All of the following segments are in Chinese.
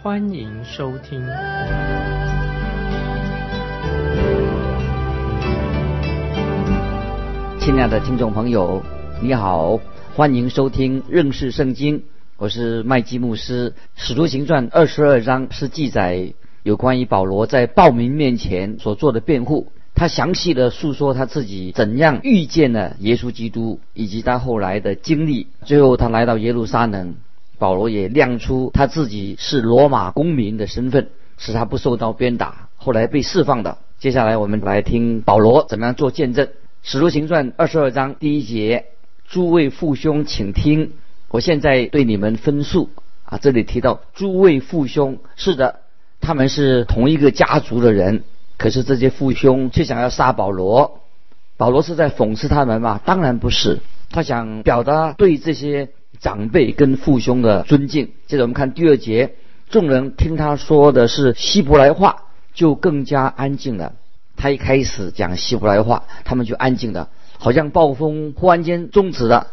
欢迎收听。亲爱的听众朋友，你好，欢迎收听认识圣经。我是麦基牧师。使徒行传二十二章是记载有关于保罗在暴民面前所做的辩护。他详细的诉说他自己怎样遇见了耶稣基督，以及他后来的经历。最后他来到耶路撒冷，保罗也亮出他自己是罗马公民的身份，使他不受到鞭打，后来被释放的。接下来我们来听保罗怎么样做见证。使徒行传二十二章第一节：诸位父兄，请听。我现在对你们分述啊，这里提到诸位父兄，是的，他们是同一个家族的人，可是这些父兄却想要杀保罗。保罗是在讽刺他们吗？当然不是，他想表达对这些长辈跟父兄的尊敬。接着我们看第二节，众人听他说的是希伯来话，就更加安静了。他一开始讲希伯来话，他们就安静了，好像暴风忽然间终止了。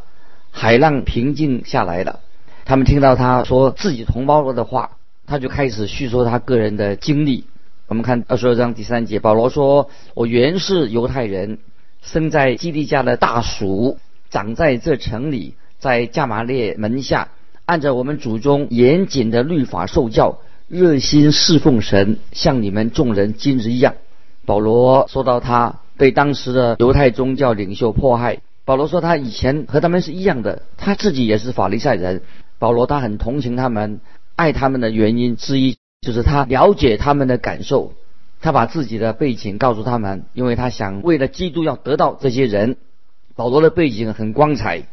海浪平静下来了，他们听到他说自己同胞了的话，他就开始叙说他个人的经历。我们看二十二章第三节，保罗说：“我原是犹太人，生在基利家的大蜀，长在这城里，在加马列门下，按照我们祖宗严谨的律法受教，热心侍奉神，像你们众人今日一样。”保罗说到他被当时的犹太宗教领袖迫害。保罗说，他以前和他们是一样的，他自己也是法利赛人。保罗他很同情他们，爱他们的原因之一就是他了解他们的感受，他把自己的背景告诉他们，因为他想为了基督要得到这些人。保罗的背景很光彩，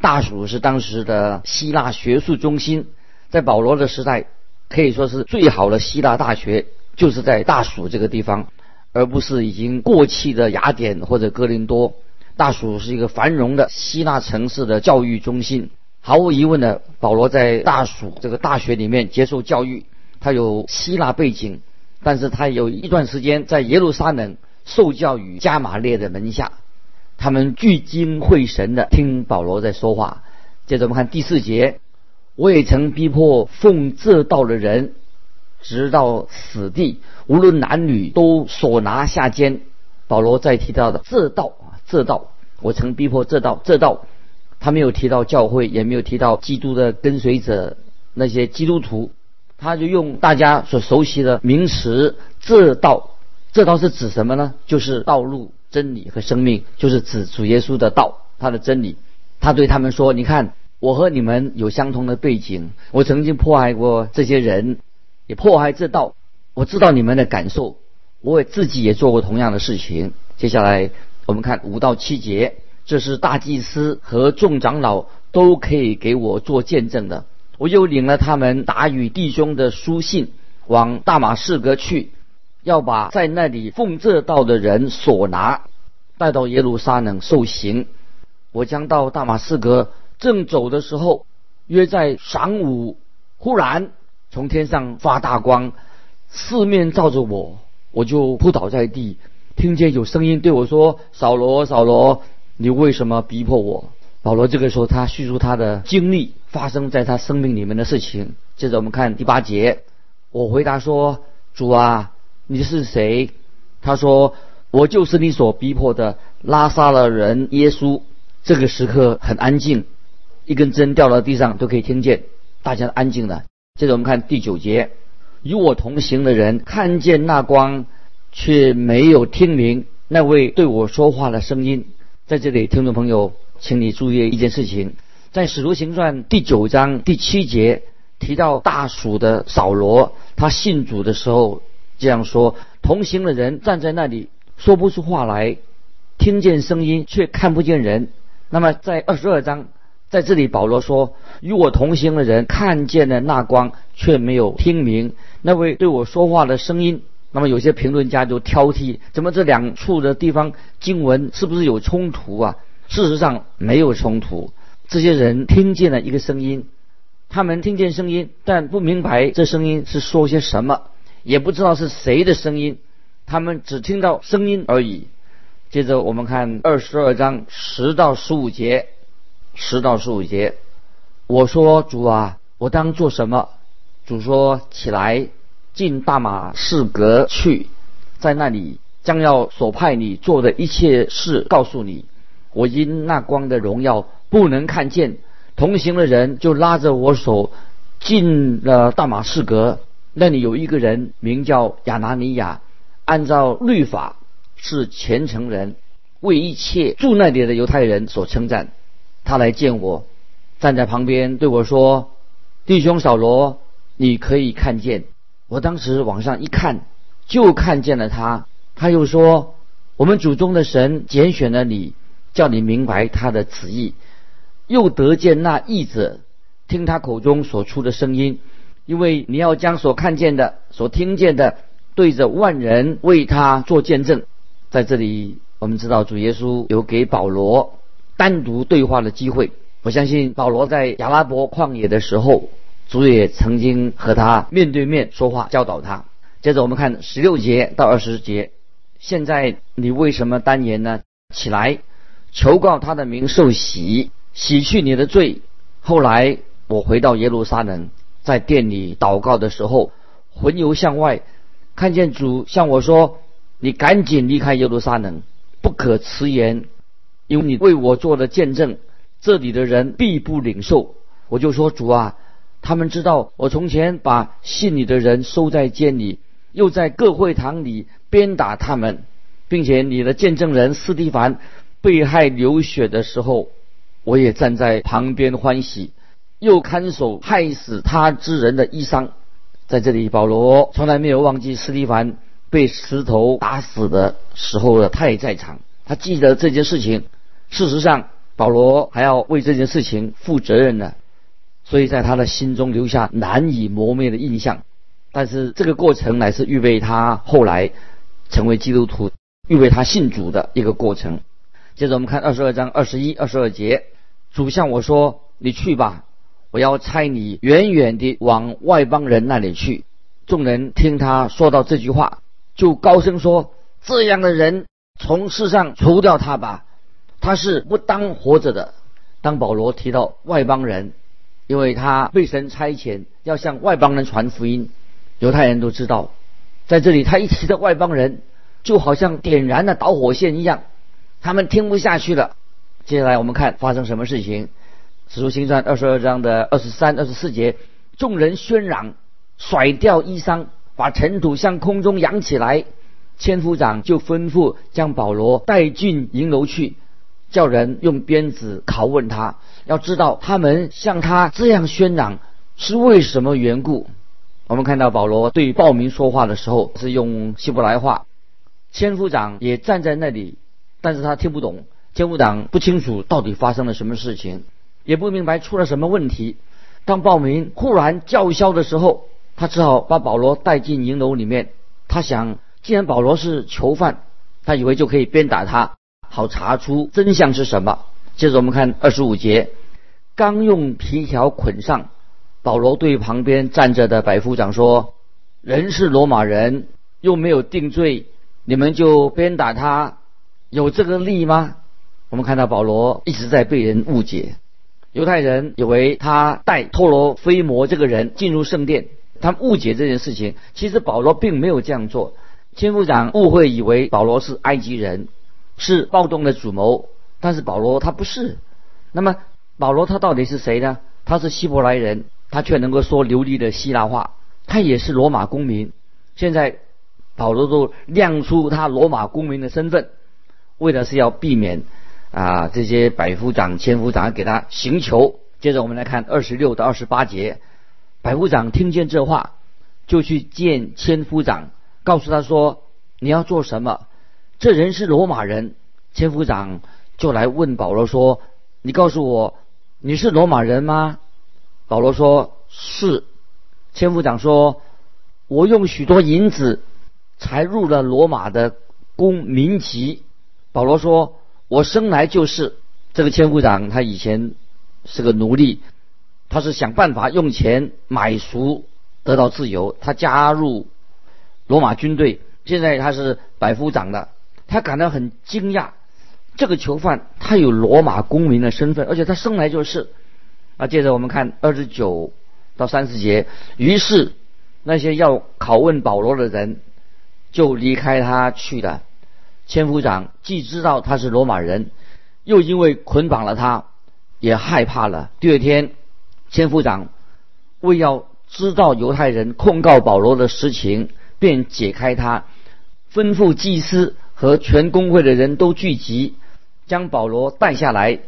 大蜀是当时的希腊学术中心，在保罗的时代可以说是最好的希腊大学就是在大蜀这个地方，而不是已经过气的雅典或者哥林多。大蜀是一个繁荣的希腊城市的教育中心。毫无疑问的，保罗在大蜀这个大学里面接受教育，他有希腊背景，但是他有一段时间在耶路撒冷受教于加马列的门下，他们聚精会神的听保罗在说话。接着我们看第四节，我也曾逼迫奉这道的人，直到死地，无论男女都所拿下监。保罗在提到的这道啊。这道，我曾逼迫这道，这道，他没有提到教会，也没有提到基督的跟随者那些基督徒，他就用大家所熟悉的名词“这道”，这道是指什么呢？就是道路、真理和生命，就是指主耶稣的道，他的真理。他对他们说：“你看，我和你们有相同的背景，我曾经迫害过这些人，也迫害这道，我知道你们的感受，我也自己也做过同样的事情。”接下来。我们看五到七节，这是大祭司和众长老都可以给我做见证的。我又领了他们打与弟兄的书信，往大马士革去，要把在那里奉这道的人所拿，带到耶路撒冷受刑。我将到大马士革，正走的时候，约在晌午，忽然从天上发大光，四面照着我，我就扑倒在地。听见有声音对我说：“扫罗，扫罗，你为什么逼迫我？”保罗这个时候他叙述他的经历，发生在他生命里面的事情。接着我们看第八节，我回答说：“主啊，你是谁？”他说：“我就是你所逼迫的拉萨的人耶稣。”这个时刻很安静，一根针掉到地上都可以听见，大家安静了。接着我们看第九节，与我同行的人看见那光。却没有听明那位对我说话的声音。在这里，听众朋友，请你注意一件事情：在《使徒行传》第九章第七节提到大蜀的扫罗，他信主的时候这样说：同行的人站在那里说不出话来，听见声音却看不见人。那么，在二十二章在这里保罗说：“与我同行的人看见了那光，却没有听明那位对我说话的声音。”那么有些评论家就挑剔：怎么这两处的地方经文是不是有冲突啊？事实上没有冲突。这些人听见了一个声音，他们听见声音，但不明白这声音是说些什么，也不知道是谁的声音，他们只听到声音而已。接着我们看二十二章十到十五节，十到十五节，我说主啊，我当做什么？主说起来。进大马士革去，在那里将要所派你做的一切事告诉你。我因那光的荣耀不能看见，同行的人就拉着我手进了大马士革。那里有一个人名叫亚拿尼亚，按照律法是虔诚人，为一切住那里的犹太人所称赞。他来见我，站在旁边对我说：“弟兄扫罗，你可以看见。”我当时往上一看，就看见了他。他又说：“我们祖宗的神拣选了你，叫你明白他的旨意，又得见那译者，听他口中所出的声音。因为你要将所看见的、所听见的，对着万人为他做见证。”在这里，我们知道主耶稣有给保罗单独对话的机会。我相信保罗在亚拉伯旷野的时候。主也曾经和他面对面说话，教导他。接着我们看十六节到二十节。现在你为什么单言呢？起来，求告他的名，受洗，洗去你的罪。后来我回到耶路撒冷，在店里祷告的时候，魂游向外，看见主向我说：“你赶紧离开耶路撒冷，不可迟延，因为你为我做的见证，这里的人必不领受。”我就说：“主啊。”他们知道我从前把信你的人收在监里，又在各会堂里鞭打他们，并且你的见证人斯蒂凡被害流血的时候，我也站在旁边欢喜，又看守害死他之人的衣裳。在这里，保罗从来没有忘记斯蒂凡被石头打死的时候的，他也在场，他记得这件事情。事实上，保罗还要为这件事情负责任呢。所以在他的心中留下难以磨灭的印象，但是这个过程乃是预备他后来成为基督徒、预备他信主的一个过程。接着我们看二十二章二十一、二十二节，主向我说：“你去吧，我要差你远远地往外邦人那里去。”众人听他说到这句话，就高声说：“这样的人从世上除掉他吧，他是不当活着的。”当保罗提到外邦人，因为他被神差遣要向外邦人传福音，犹太人都知道，在这里他一提到外邦人，就好像点燃了导火线一样，他们听不下去了。接下来我们看发生什么事情，《使徒行传》二十二章的二十三、二十四节，众人喧嚷，甩掉衣裳，把尘土向空中扬起来，千夫长就吩咐将保罗带进营楼去。叫人用鞭子拷问他，要知道他们向他这样喧嚷是为什么缘故。我们看到保罗对暴民说话的时候是用希伯来话，千夫长也站在那里，但是他听不懂，千夫长不清楚到底发生了什么事情，也不明白出了什么问题。当暴民忽然叫嚣的时候，他只好把保罗带进营楼里面。他想，既然保罗是囚犯，他以为就可以鞭打他。好查出真相是什么。接着我们看二十五节，刚用皮条捆上，保罗对旁边站着的百夫长说：“人是罗马人，又没有定罪，你们就鞭打他，有这个利吗？”我们看到保罗一直在被人误解，犹太人以为他带托罗菲摩这个人进入圣殿，他们误解这件事情。其实保罗并没有这样做，千夫长误会以为保罗是埃及人。是暴动的主谋，但是保罗他不是。那么保罗他到底是谁呢？他是希伯来人，他却能够说流利的希腊话。他也是罗马公民。现在保罗都亮出他罗马公民的身份，为的是要避免啊这些百夫长、千夫长给他行求。接着我们来看二十六到二十八节，百夫长听见这话，就去见千夫长，告诉他说：“你要做什么？”这人是罗马人，千夫长就来问保罗说：“你告诉我，你是罗马人吗？”保罗说：“是。”千夫长说：“我用许多银子才入了罗马的公民籍。”保罗说：“我生来就是。”这个千夫长他以前是个奴隶，他是想办法用钱买赎得到自由。他加入罗马军队，现在他是百夫长了。他感到很惊讶，这个囚犯他有罗马公民的身份，而且他生来就是。啊，接着我们看二十九到三十节。于是那些要拷问保罗的人就离开他去了。千夫长既知道他是罗马人，又因为捆绑了他，也害怕了。第二天，千夫长为要知道犹太人控告保罗的实情，便解开他，吩咐祭司和全公会的人都聚集，将保罗带下来，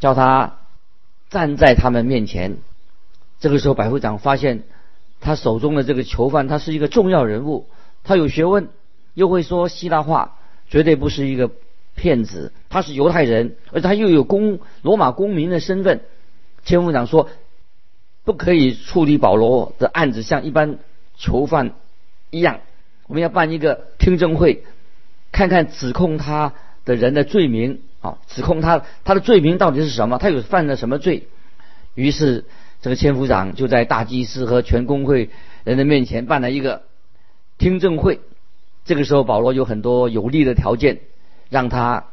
叫他。站在他们面前，这个时候百夫长发现他手中的这个囚犯，他是一个重要人物，他有学问，又会说希腊话，绝对不是一个骗子。他是犹太人，而且他又有公罗马公民的身份。千夫长说，不可以处理保罗的案子像一般囚犯一样，我们要办一个听证会，看看指控他的人的罪名。啊，指控他他的罪名到底是什么？他有犯了什么罪？于是这个千夫长就在大祭司和全公会人的面前办了一个听证会。这个时候，保罗有很多有利的条件，让他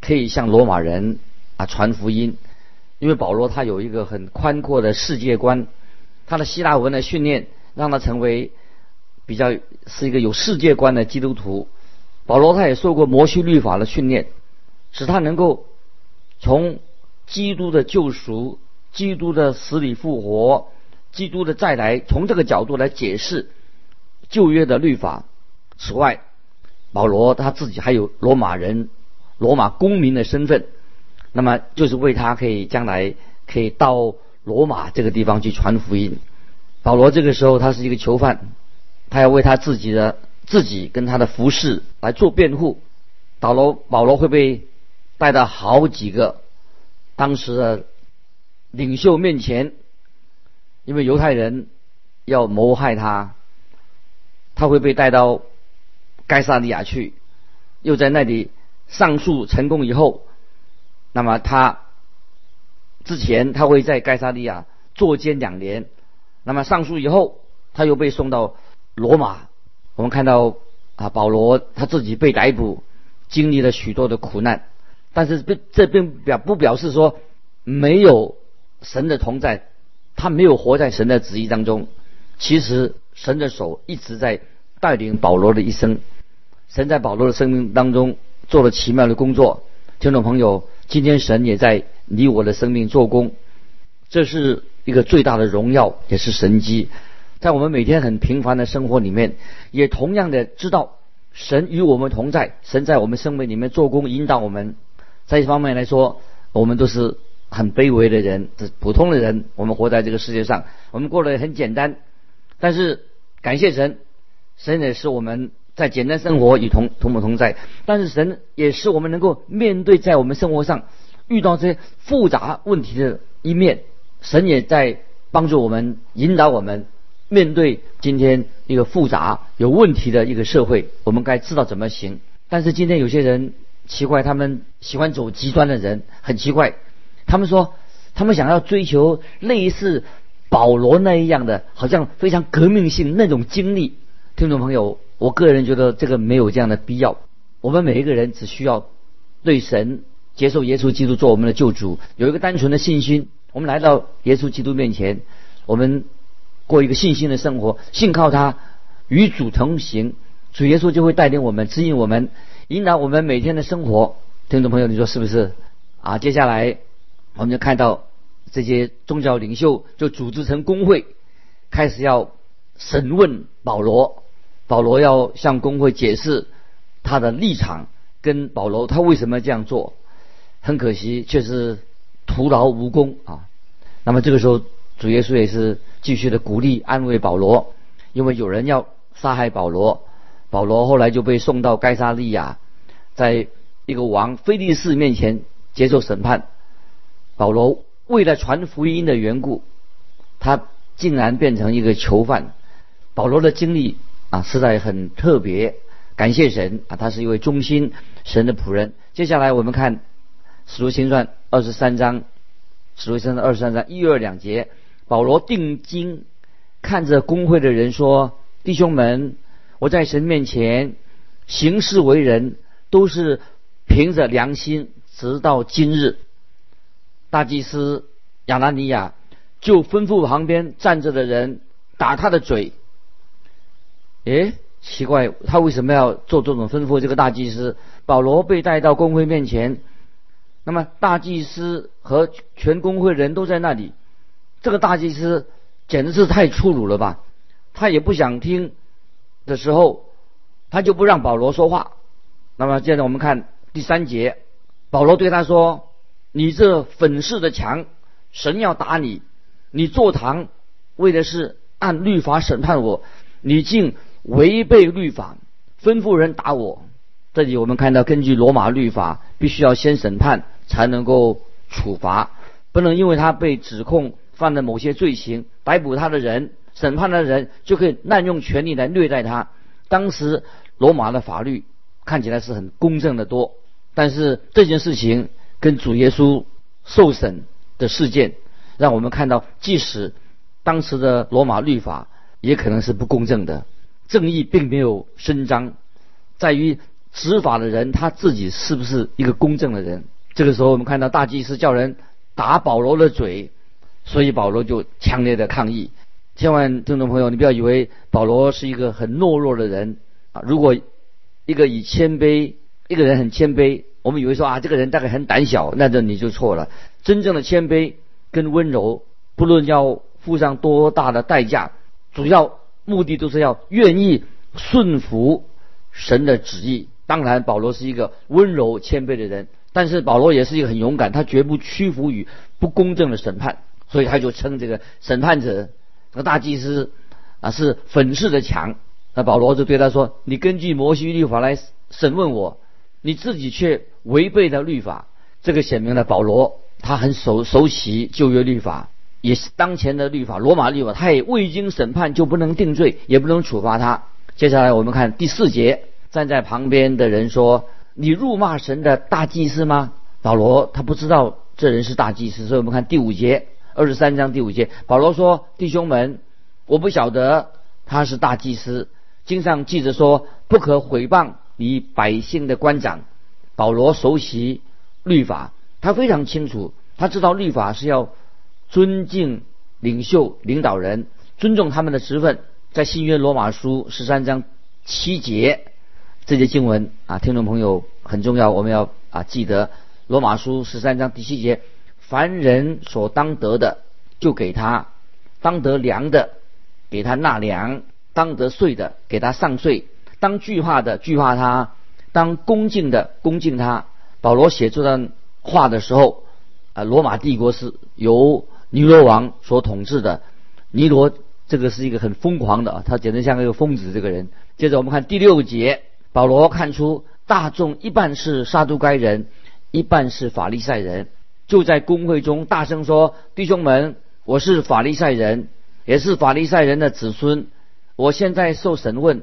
可以向罗马人啊传福音。因为保罗他有一个很宽阔的世界观，他的希腊文的训练让他成为比较是一个有世界观的基督徒。保罗他也受过摩西律法的训练。使他能够从基督的救赎、基督的死里复活、基督的再来，从这个角度来解释旧约的律法。此外，保罗他自己还有罗马人、罗马公民的身份，那么就是为他可以将来可以到罗马这个地方去传福音。保罗这个时候他是一个囚犯，他要为他自己的自己跟他的服饰来做辩护。保罗保罗会被。带到好几个当时的领袖面前，因为犹太人要谋害他，他会被带到该萨利亚去，又在那里上诉成功以后，那么他之前他会在该萨利亚坐监两年，那么上诉以后，他又被送到罗马。我们看到啊，保罗他自己被逮捕，经历了许多的苦难。但是并这并表不表示说没有神的同在，他没有活在神的旨意当中。其实神的手一直在带领保罗的一生，神在保罗的生命当中做了奇妙的工作。听众朋友，今天神也在你我的生命做工，这是一个最大的荣耀，也是神机。在我们每天很平凡的生活里面，也同样的知道神与我们同在，神在我们生命里面做工，引导我们。在一方面来说，我们都是很卑微的人，是普通的人。我们活在这个世界上，我们过得很简单。但是感谢神，神也是我们在简单生活与同同不同在。但是神也是我们能够面对在我们生活上遇到这些复杂问题的一面。神也在帮助我们，引导我们面对今天一个复杂有问题的一个社会，我们该知道怎么行。但是今天有些人。奇怪，他们喜欢走极端的人很奇怪。他们说，他们想要追求类似保罗那一样的，好像非常革命性那种经历。听众朋友，我个人觉得这个没有这样的必要。我们每一个人只需要对神接受耶稣基督做我们的救主，有一个单纯的信心。我们来到耶稣基督面前，我们过一个信心的生活，信靠他，与主同行，主耶稣就会带领我们，指引我们。引导我们每天的生活，听众朋友，你说是不是？啊，接下来我们就看到这些宗教领袖就组织成工会，开始要审问保罗。保罗要向工会解释他的立场，跟保罗他为什么这样做。很可惜，却是徒劳无功啊。那么这个时候，主耶稣也是继续的鼓励安慰保罗，因为有人要杀害保罗。保罗后来就被送到该沙利亚。在一个王菲利士面前接受审判，保罗为了传福音的缘故，他竟然变成一个囚犯。保罗的经历啊，实在很特别。感谢神啊，他是一位忠心神的仆人。接下来我们看《使徒行传》二十三章，《使徒行传》二十三章一二两节，保罗定睛看着公会的人说：“弟兄们，我在神面前行事为人，都是凭着良心，直到今日。”大祭司亚拿尼亚就吩咐旁边站着的人打他的嘴。诶，奇怪，他为什么要做这种吩咐？这个大祭司保罗被带到公会面前，那么大祭司和全公会人都在那里。这个大祭司简直是太粗鲁了吧？他也不想听的时候，他就不让保罗说话。那么接着我们看第三节，保罗对他说：“你这粉饰的墙，神要打你。你坐堂为的是按律法审判我，你竟……”违背律法，吩咐人打我。这里我们看到，根据罗马律法，必须要先审判才能够处罚，不能因为他被指控犯了某些罪行，逮捕他的人、审判的人就可以滥用权力来虐待他。当时罗马的法律看起来是很公正的多，但是这件事情跟主耶稣受审的事件，让我们看到，即使当时的罗马律法也可能是不公正的。正义并没有伸张，在于执法的人他自己是不是一个公正的人。这个时候，我们看到大祭司叫人打保罗的嘴，所以保罗就强烈的抗议。千万听众朋友，你不要以为保罗是一个很懦弱的人啊！如果一个以谦卑，一个人很谦卑，我们以为说啊，这个人大概很胆小，那这你就错了。真正的谦卑跟温柔，不论要付上多大的代价，主要。目的都是要愿意顺服神的旨意。当然，保罗是一个温柔谦卑的人，但是保罗也是一个很勇敢，他绝不屈服于不公正的审判，所以他就称这个审判者，这个大祭司啊是粉饰的墙。那保罗就对他说：“你根据摩西律法来审问我，你自己却违背了律法。”这个显明了保罗他很熟熟悉旧约律法。也是当前的律法，罗马律法，他也未经审判就不能定罪，也不能处罚他。接下来我们看第四节，站在旁边的人说：“你辱骂神的大祭司吗？”保罗他不知道这人是大祭司，所以我们看第五节，二十三章第五节，保罗说：“弟兄们，我不晓得他是大祭司。经上记着说，不可毁谤你百姓的官长。”保罗熟悉律法，他非常清楚，他知道律法是要。尊敬领袖、领导人，尊重他们的职分，在新约罗马书十三章七节这节经文啊，听众朋友很重要，我们要啊记得罗马书十三章第七节：凡人所当得的，就给他；当得粮的，给他纳粮；当得税的，给他上税；当惧怕的，惧怕他；当恭敬的，恭敬他。保罗写这段话的时候啊，罗马帝国是由尼罗王所统治的，尼罗这个是一个很疯狂的啊，他简直像一个疯子。这个人。接着我们看第六节，保罗看出大众一半是撒都该人，一半是法利赛人，就在公会中大声说：“弟兄们，我是法利赛人，也是法利赛人的子孙。我现在受审问，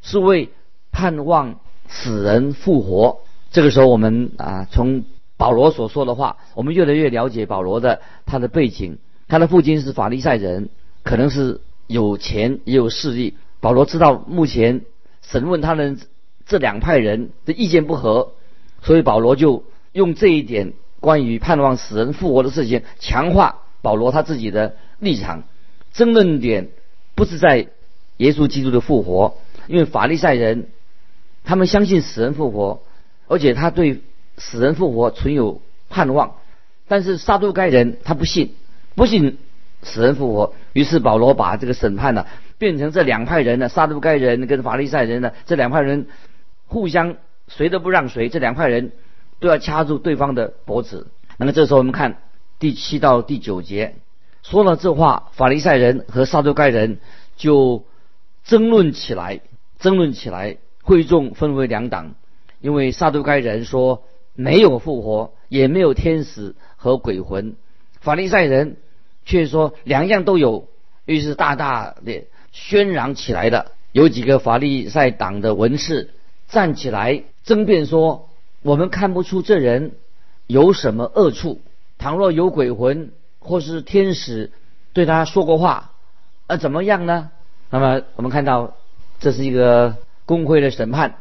是为盼望死人复活。”这个时候，我们啊从。保罗所说的话，我们越来越了解保罗的他的背景。他的父亲是法利赛人，可能是有钱也有势力。保罗知道目前审问他的这两派人的意见不合，所以保罗就用这一点关于盼望死人复活的事情，强化保罗他自己的立场。争论点不是在耶稣基督的复活，因为法利赛人他们相信死人复活，而且他对。死人复活存有盼望，但是撒都该人他不信，不信死人复活。于是保罗把这个审判呢变成这两派人呢，撒都该人跟法利赛人呢这两派人互相谁都不让谁，这两派人都要掐住对方的脖子。那么这时候我们看第七到第九节，说了这话，法利赛人和撒都该人就争论起来，争论起来，会众分为两党，因为撒都该人说。没有复活，也没有天使和鬼魂。法利赛人却说两样都有，于是大大的喧嚷起来的。有几个法利赛党的文士站起来争辩说：“我们看不出这人有什么恶处。倘若有鬼魂或是天使对他说过话，呃，怎么样呢？”那么我们看到这是一个公会的审判，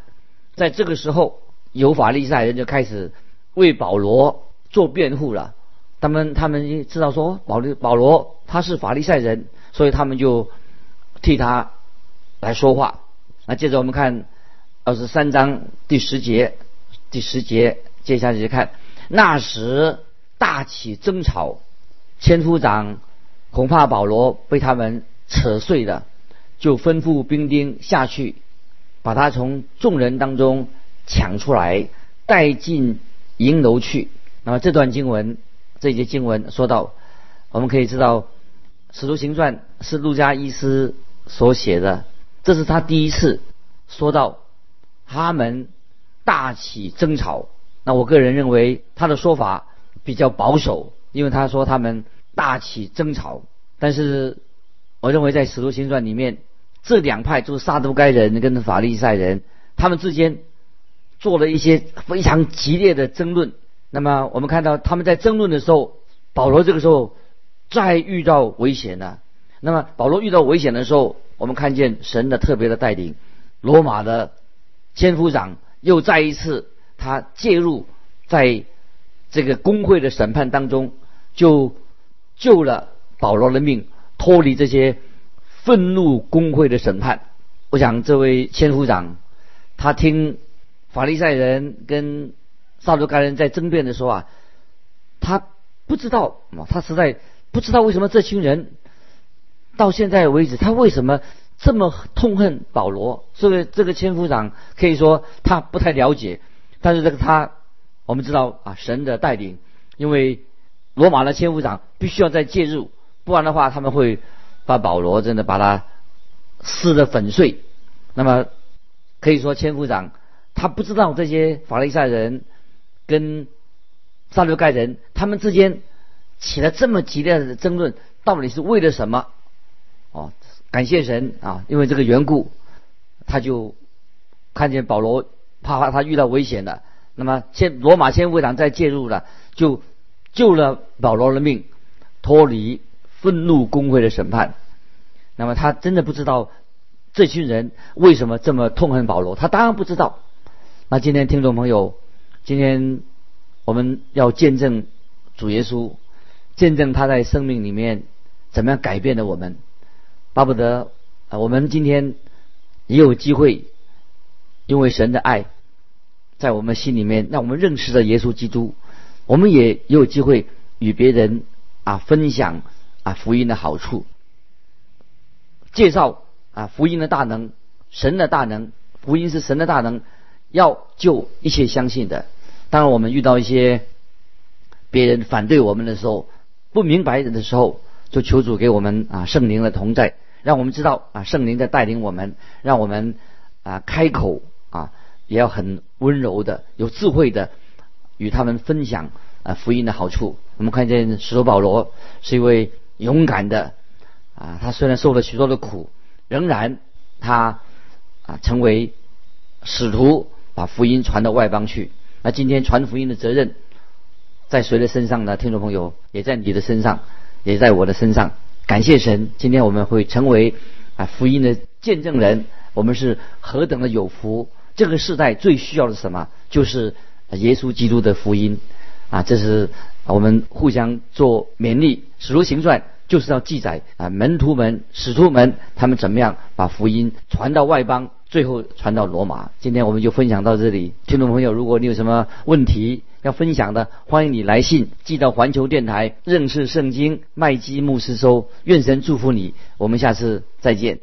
在这个时候，有法利赛人就开始为保罗做辩护了。他们他们知道说保罗保罗他是法利赛人，所以他们就替他。来说话。那接着我们看二十三章第十节，第十节接下去看，那时大起争吵，千夫长恐怕保罗被他们扯碎了，就吩咐兵丁下去，把他从众人当中抢出来，带进营楼去。那么这段经文，这节经文说到，我们可以知道，《使徒行传》是路加医师所写的。这是他第一次说到他们大起争吵。那我个人认为他的说法比较保守，因为他说他们大起争吵。但是我认为在使徒行传里面，这两派就是撒都该人跟法利赛人，他们之间做了一些非常激烈的争论。那么我们看到他们在争论的时候，保罗这个时候再遇到危险了。那么保罗遇到危险的时候。我们看见神的特别的带领，罗马的千夫长又再一次他介入在这个工会的审判当中，就救了保罗的命，脱离这些愤怒工会的审判。我想这位千夫长，他听法利赛人跟撒都该人在争辩的时候啊，他不知道他实在不知道为什么这群人。到现在为止，他为什么这么痛恨保罗？所以这个千夫长可以说他不太了解。但是这个他，我们知道啊，神的带领，因为罗马的千夫长必须要再介入，不然的话他们会把保罗真的把他撕得粉碎。那么可以说千夫长他不知道这些法利赛人跟撒留盖人他们之间起了这么激烈的争论，到底是为了什么？哦，感谢神啊！因为这个缘故，他就看见保罗怕怕他遇到危险了。那么，千罗马千夫长再介入了，就救了保罗的命，脱离愤怒公会的审判。那么，他真的不知道这群人为什么这么痛恨保罗？他当然不知道。那今天听众朋友，今天我们要见证主耶稣，见证他在生命里面怎么样改变了我们。巴不得啊，我们今天也有机会，因为神的爱在我们心里面，让我们认识了耶稣基督，我们也有机会与别人啊分享啊福音的好处，介绍啊福音的大能，神的大能，福音是神的大能，要救一切相信的。当然，我们遇到一些别人反对我们的时候，不明白的时候，就求主给我们啊圣灵的同在。让我们知道啊，圣灵在带领我们，让我们啊开口啊，也要很温柔的、有智慧的与他们分享啊福音的好处。我们看见使徒保罗是一位勇敢的啊，他虽然受了许多的苦，仍然他啊成为使徒，把福音传到外邦去。那今天传福音的责任在谁的身上呢？听众朋友，也在你的身上，也在我的身上。感谢神，今天我们会成为啊福音的见证人。我们是何等的有福！这个时代最需要的什么？就是耶稣基督的福音啊！这是我们互相做勉励。使徒行传就是要记载啊门徒们、使徒们他们怎么样把福音传到外邦，最后传到罗马。今天我们就分享到这里。听众朋友，如果你有什么问题，要分享的，欢迎你来信寄到环球电台认识圣经麦基牧师收。愿神祝福你，我们下次再见。